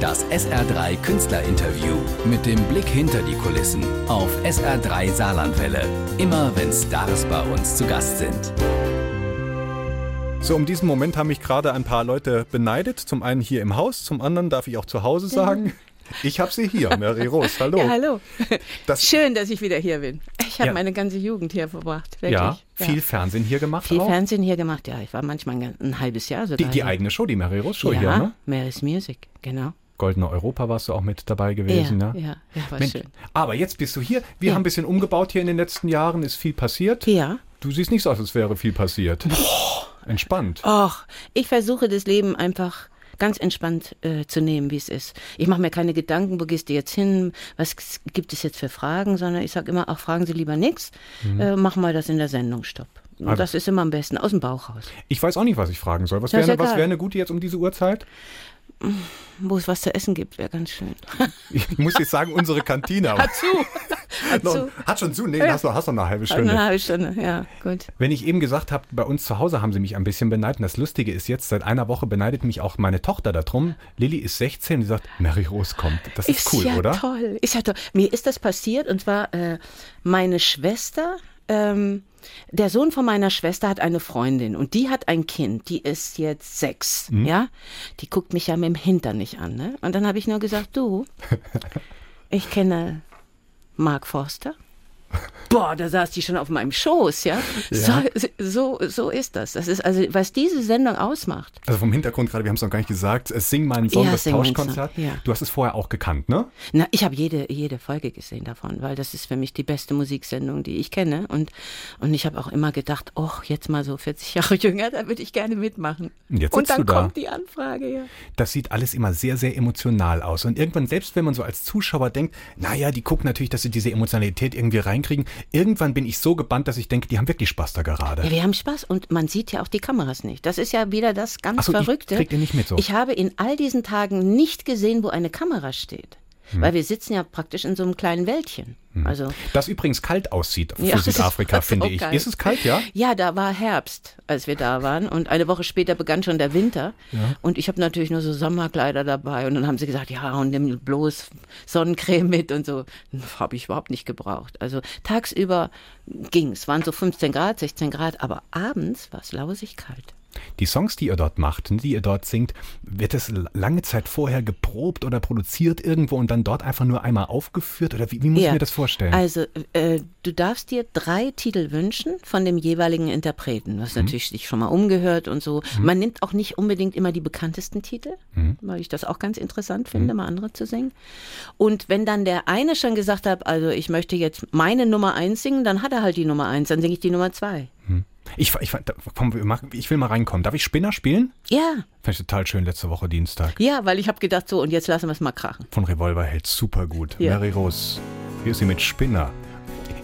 Das SR3 Künstlerinterview mit dem Blick hinter die Kulissen auf SR3 Saarlandwelle. Immer wenn Stars bei uns zu Gast sind. So, um diesen Moment haben mich gerade ein paar Leute beneidet. Zum einen hier im Haus, zum anderen darf ich auch zu Hause sagen. Ich habe sie hier, Mary Rose. Hallo. Ja, hallo. Das- Schön, dass ich wieder hier bin. Ich habe Ja. meine ganze Jugend hier verbracht. Wirklich. Ja, viel Fernsehen hier gemacht Viel auch. Fernsehen hier gemacht, ja. Ich war manchmal ein, ein halbes Jahr sogar. Die, die eigene Show, die Mary Rose Show ja, hier, ne? Mary's Music, genau. Goldene Europa warst du auch mit dabei gewesen, ja, ne? ja, ja, war Mensch, schön. aber jetzt bist du hier. Wir Ja. haben ein bisschen umgebaut hier in den letzten Jahren, ist viel passiert. Ja. Du siehst nicht so aus, als wäre viel passiert. Entspannt. Och, ich versuche das Leben einfach ganz entspannt äh, zu nehmen, wie es ist. Ich mache mir keine Gedanken, wo gehst du jetzt hin, was gibt es jetzt für Fragen, sondern ich sage immer, ach, fragen Sie lieber nichts, äh, machen wir das in der Sendung, stopp. Mhm. Also- das ist immer am besten, aus dem Bauch raus. Ich weiß auch nicht, was ich fragen soll. Was wäre wär eine gute jetzt um diese Uhrzeit? Wo es was zu essen gibt, wäre ganz schön. Ich muss jetzt sagen, unsere Kantine. Hat zu. Hat Noch- zu. Hat schon zu? Nee, hast du, hast noch eine halbe Eine Stunde. halbe Stunde, ja, gut. Wenn ich eben gesagt habe, bei uns zu Hause haben sie mich ein bisschen beneidet. Und das Lustige ist jetzt, seit einer Woche beneidet mich auch meine Tochter darum. Lilly ist 16 und die sagt, Mary Rose kommt. Das ist, cool, ja oder? toll. Ist ja toll. Mir ist das passiert und zwar äh, meine Schwester, ähm, der Sohn von meiner Schwester hat eine Freundin und die hat ein Kind, die ist jetzt sechs, Mhm. ja. Die guckt mich ja mit dem Hintern nicht an, ne? Und dann habe ich nur gesagt, du, ich kenne Mark Forster. Boah, da saß die schon auf meinem Schoß, ja. Ja. So, so, so ist das. Das ist also, was diese Sendung ausmacht. Also vom Hintergrund gerade, wir haben es noch gar nicht gesagt, äh, Sing meinen Song, Ja, das Tauschkonzert. Ja. Du hast es vorher auch gekannt, ne? Na, ich habe jede, jede Folge gesehen davon, weil das ist für mich die beste Musiksendung, die ich kenne. Und, und ich habe auch immer gedacht, oh, jetzt mal so 40 Jahre jünger, da würde ich gerne mitmachen. Und jetzt und dann da. kommt die Anfrage, ja. Das sieht alles immer sehr, sehr emotional aus. Und irgendwann, selbst wenn man so als Zuschauer denkt, naja, die gucken natürlich, dass sie diese Emotionalität irgendwie reinkriegen, irgendwann bin ich so gebannt, dass ich denke, die haben wirklich Spaß da gerade. Ja, wir haben Spaß und man sieht ja auch die Kameras nicht. Das ist ja wieder das ganz Ach so, ich- Verrückte. kriegt ihr nicht mit so? Ich habe in all diesen Tagen nicht gesehen, wo eine Kamera steht. Hm. Weil wir sitzen ja praktisch in so einem kleinen Wäldchen. Also Das übrigens kalt aussieht für Ja, Südafrika, finde ich. geil. Ist es kalt, ja? Ja, da war Herbst, als wir da waren. Und eine Woche später begann schon der Winter. Und ich habe natürlich nur so Sommerkleider dabei. Und dann haben sie gesagt, ja, und nimm bloß Sonnencreme mit und so. Habe ich überhaupt nicht gebraucht. Also tagsüber ging es, waren so 15 Grad, 16 Grad. Aber abends war es lausig kalt. Die Songs, die ihr dort macht, die ihr dort singt, wird es lange Zeit vorher geprobt oder produziert irgendwo und dann dort einfach nur einmal aufgeführt? Oder wie, wie muss ich mir das vorstellen? Also, äh, du darfst dir drei Titel wünschen von dem jeweiligen Interpreten. Du hast natürlich dich schon mal umgehört und so. Man nimmt auch nicht unbedingt immer die bekanntesten Titel, weil ich das auch ganz interessant finde, mal andere zu singen. Und wenn dann der eine schon gesagt hat, also ich möchte jetzt meine Nummer eins singen, dann hat er halt die Nummer eins, dann singe ich die Nummer zwei. Ich, ich, komm, ich will mal reinkommen. Darf ich Spinner spielen? Ja, Fand ich total schön letzte Woche Dienstag. ja, weil ich habe gedacht, so und jetzt lassen wir es mal krachen. Von Revolverheld, super gut. Ja. Mary Rose, hier ist sie mit Spinner.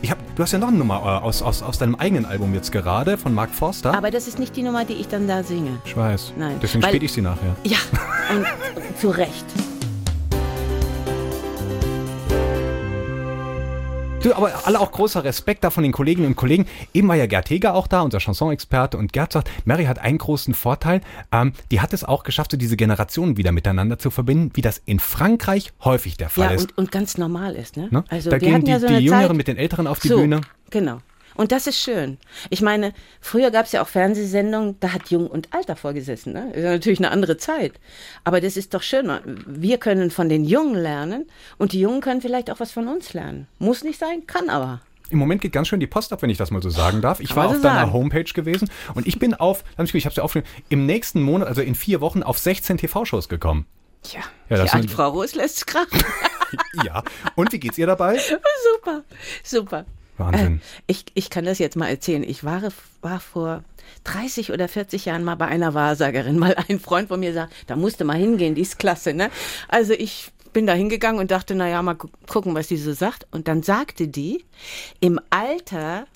Ich hab, du hast ja noch eine Nummer äh, aus, aus, aus deinem eigenen Album jetzt gerade, von Mark Forster. Aber das ist nicht die Nummer, die ich dann da singe. ich weiß. Nein, Deswegen spiele ich sie nachher. Ja, und zu Recht. Du, aber alle auch großer Respekt da von den Kolleginnen und Kollegen. Eben war ja Gerd Heger auch da, unser Chanson-Experte. Und Gerd sagt, Mary hat einen großen Vorteil. Ähm, die hat es auch geschafft, so diese Generationen wieder miteinander zu verbinden, wie das in Frankreich häufig der Fall Ja, ist. und, und ganz normal ist, ne? Ne? Also da gehen die, ja so die Jüngeren Zeit, mit den Älteren auf die so, Bühne. Genau. Und das ist schön. Ich meine, früher gab es ja auch Fernsehsendungen, da hat Jung und Alt davor gesessen. Ne? Ist natürlich eine andere Zeit. Aber das ist doch schön. Wir können von den Jungen lernen und die Jungen können vielleicht auch was von uns lernen. Muss nicht sein, kann aber. Im Moment geht ganz schön die Post ab, wenn ich das mal so sagen darf. Ich Kann war man auf so deiner sagen. Homepage gewesen und ich bin auf, ich habe es ja aufgeschrieben, im nächsten Monat, also in vier Wochen, auf 16 TV-Shows gekommen. Tja, Ja, das die sind- Altfrau Roos lässt krachen. Ja. Und wie geht's ihr dabei? super, super. Wahnsinn. Äh, ich, ich kann das jetzt mal erzählen. Ich war, war vor 30 oder 40 Jahren mal bei einer Wahrsagerin, weil ein Freund von mir sagt, da musste mal hingehen, die ist klasse. Ne? Also ich bin da hingegangen und dachte, naja, mal gu- gucken, was die so sagt. Und dann sagte die, im Alter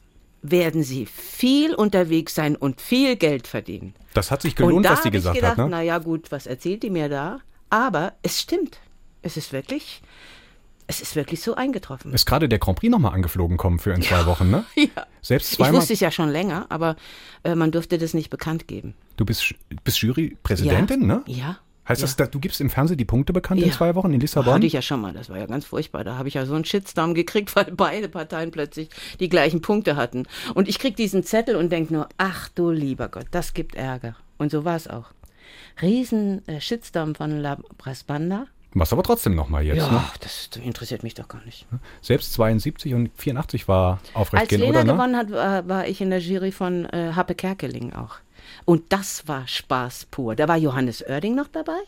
werden sie viel unterwegs sein und viel Geld verdienen. Das hat sich gelohnt, was die hab ich gesagt gedacht, hat, ne? na ja, gut, was erzählt die mir da? Aber es stimmt. Es ist wirklich, es ist wirklich so eingetroffen. Ist gerade der Grand Prix nochmal angeflogen kommen für in zwei Wochen, ne? Ja. Selbst Ich zweimal. wusste es ja schon länger, aber äh, man durfte das nicht bekannt geben. Du bist, bist Jurypräsidentin, ja? ne? Ja. Heißt Ja. das, du gibst im Fernsehen die Punkte bekannt in Ja. zwei Wochen in Lissabon? Hatte ich ja schon mal, das war ja ganz furchtbar. Da habe ich ja so einen Shitstorm gekriegt, weil beide Parteien plötzlich die gleichen Punkte hatten. Und ich krieg diesen Zettel und denk nur, ach du lieber Gott, das gibt Ärger. Und so war es auch. Riesen äh, Shitstorm von La Brasbanda. Machst aber trotzdem nochmal jetzt. Ja, Ne? das interessiert mich doch gar nicht. Selbst 72 und 84 war aufrecht Als gehen, Lena oder? Ne? gewonnen hat, war, war ich in der Jury von äh, Happe Kerkeling auch. Und das war Spaß pur. Da war Johannes Oerding noch dabei.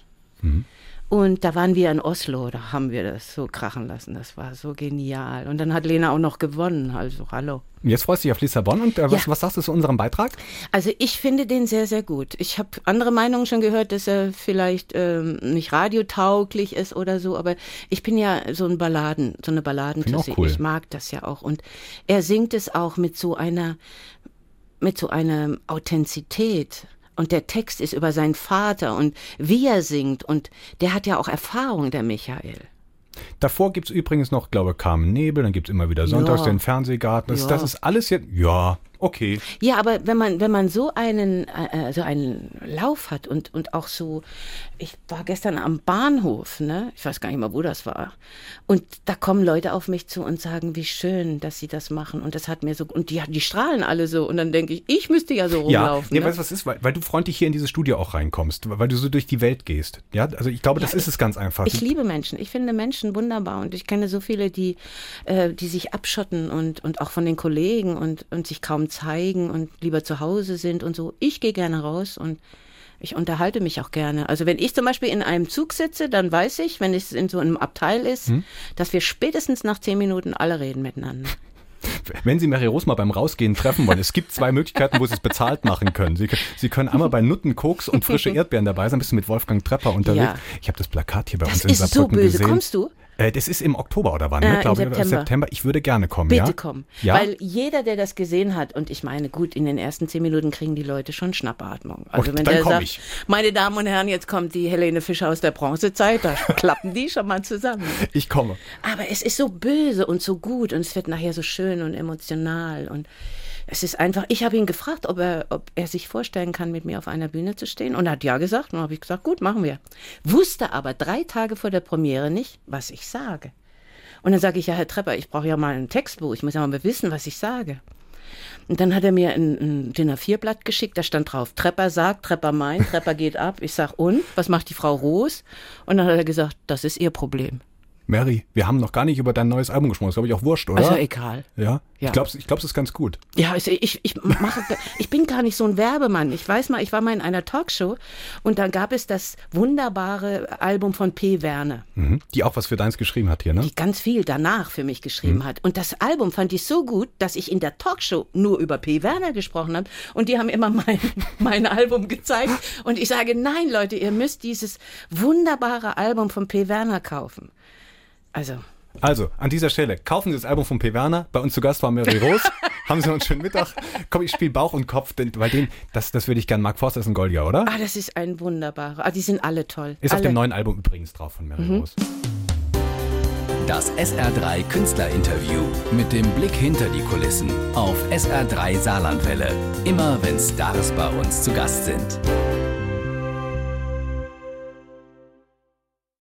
Mhm. Und da waren wir in Oslo, da haben wir das so krachen lassen. Das war so genial. Und dann hat Lena auch noch gewonnen. Also, hallo. Jetzt freust du dich auf Lissabon und äh, was, Ja. was sagst du zu unserem Beitrag? Also ich finde den sehr, sehr gut. Ich habe andere Meinungen schon gehört, dass er vielleicht ähm, nicht radiotauglich ist oder so, aber ich bin ja so ein Balladen, so eine Balladentussi. auch cool. Ich mag das ja auch. Und er singt es auch mit so einer, mit so einer Authentizität. Und der Text ist über seinen Vater und wie er singt. Und der hat ja auch Erfahrung, der Michael. Davor gibt's übrigens noch, glaube Carmen Nebel, dann gibt's immer wieder sonntags Ja. den Fernsehgarten. Das, Ja. das ist alles jetzt, ja, okay. Ja, aber wenn man, wenn man so einen, äh, so einen Lauf hat und, und auch so, ich war gestern am Bahnhof, ne? Ich weiß gar nicht mal, wo das war. Und da kommen Leute auf mich zu und sagen, wie schön, dass sie das machen. Und das hat mir so, und die, die strahlen alle so. Und dann denke ich, ich müsste ja so Ja, rumlaufen. nee, ne? weißt du, was ist? Weil, weil du freundlich hier in dieses Studio auch reinkommst, weil du so durch die Welt gehst. Ja, also ich glaube, das Ja, ist es ganz einfach. Ich liebe Menschen. Ich finde Menschen wunderbar und ich kenne so viele, die, äh, die sich abschotten und, und auch von den Kollegen und, und sich kaum zeigen und lieber zu Hause sind und so. Ich gehe gerne raus und ich unterhalte mich auch gerne. Also wenn ich zum Beispiel in einem Zug sitze, dann weiß ich, wenn es in so einem Abteil ist, Hm? dass wir spätestens nach zehn Minuten alle reden miteinander. Wenn Sie Mary Rose mal beim Rausgehen treffen wollen, es gibt zwei Möglichkeiten, wo Sie es bezahlt machen können. Sie, Sie können einmal bei Nutten, Koks und frische Erdbeeren dabei sein, bist du mit Wolfgang Trepper unterwegs. Ja. Ich habe das Plakat hier bei Das uns in ist so Saarbrücken böse. gesehen. Kommst du? Äh, das ist im Oktober oder wann, Äh, ne? im Glaube ich, oder September. September. Ich würde gerne kommen, Bitte ja? komm. Ja? Weil jeder, der das gesehen hat, und ich meine, gut, in den ersten zehn Minuten kriegen die Leute schon Schnappatmung. Also Und wenn dann der sagt, ich. meine Damen und Herren, jetzt kommt die Helene Fischer aus der Bronzezeit, da klappen die schon mal zusammen. ich komme. Aber es ist so böse und so gut und es wird nachher so schön und emotional und es ist einfach, ich habe ihn gefragt, ob er, ob er sich vorstellen kann, mit mir auf einer Bühne zu stehen und er hat ja gesagt. Und dann habe ich gesagt, gut, machen wir. Wusste aber drei Tage vor der Premiere nicht, was ich sage. Und dann sage ich, ja, Herr Trepper, ich brauche ja mal ein Textbuch, ich muss ja mal wissen, was ich sage. Und dann hat er mir ein, ein DIN A4-Blatt geschickt, da stand drauf, Trepper sagt, Trepper meint, Trepper geht ab. Ich sag, und? Was macht die Frau Roos? Und dann hat er gesagt, das ist ihr Problem. Mary, wir haben noch gar nicht über dein neues Album gesprochen. Das ist, glaube ich, auch wurscht, oder? Also egal. ja? Ja. Ich glaube, ich glaub, es ist ganz gut. Ja, also ich, ich mache, ich bin gar nicht so ein Werbemann. Ich weiß mal, ich war mal in einer Talkshow und da gab es das wunderbare Album von P. Werner, Mhm. Die auch was für deins geschrieben hat hier, ne? die ganz viel danach für mich geschrieben hat. Und das Album fand ich so gut, dass ich in der Talkshow nur über P. Werner gesprochen habe und die haben immer mein, mein Album gezeigt und ich sage, nein Leute, ihr müsst dieses wunderbare Album von P. Werner kaufen. Also, Also, an dieser Stelle, kaufen Sie das Album von P. Werner. Bei uns zu Gast war Mary Rose. Haben Sie noch einen schönen Mittag. Komm, ich spiele Bauch und Kopf, denn bei denen, das, das würde ich gerne. Mark Forster ist ein Goldier, oder? ah, das ist ein wunderbarer. Ah, die sind alle toll. Ist auf alle. dem neuen Album übrigens drauf von Mary Mhm. Rose. Das SR3 Künstlerinterview mit dem Blick hinter die Kulissen auf SR3 Saarlandwelle. Immer wenn Stars bei uns zu Gast sind.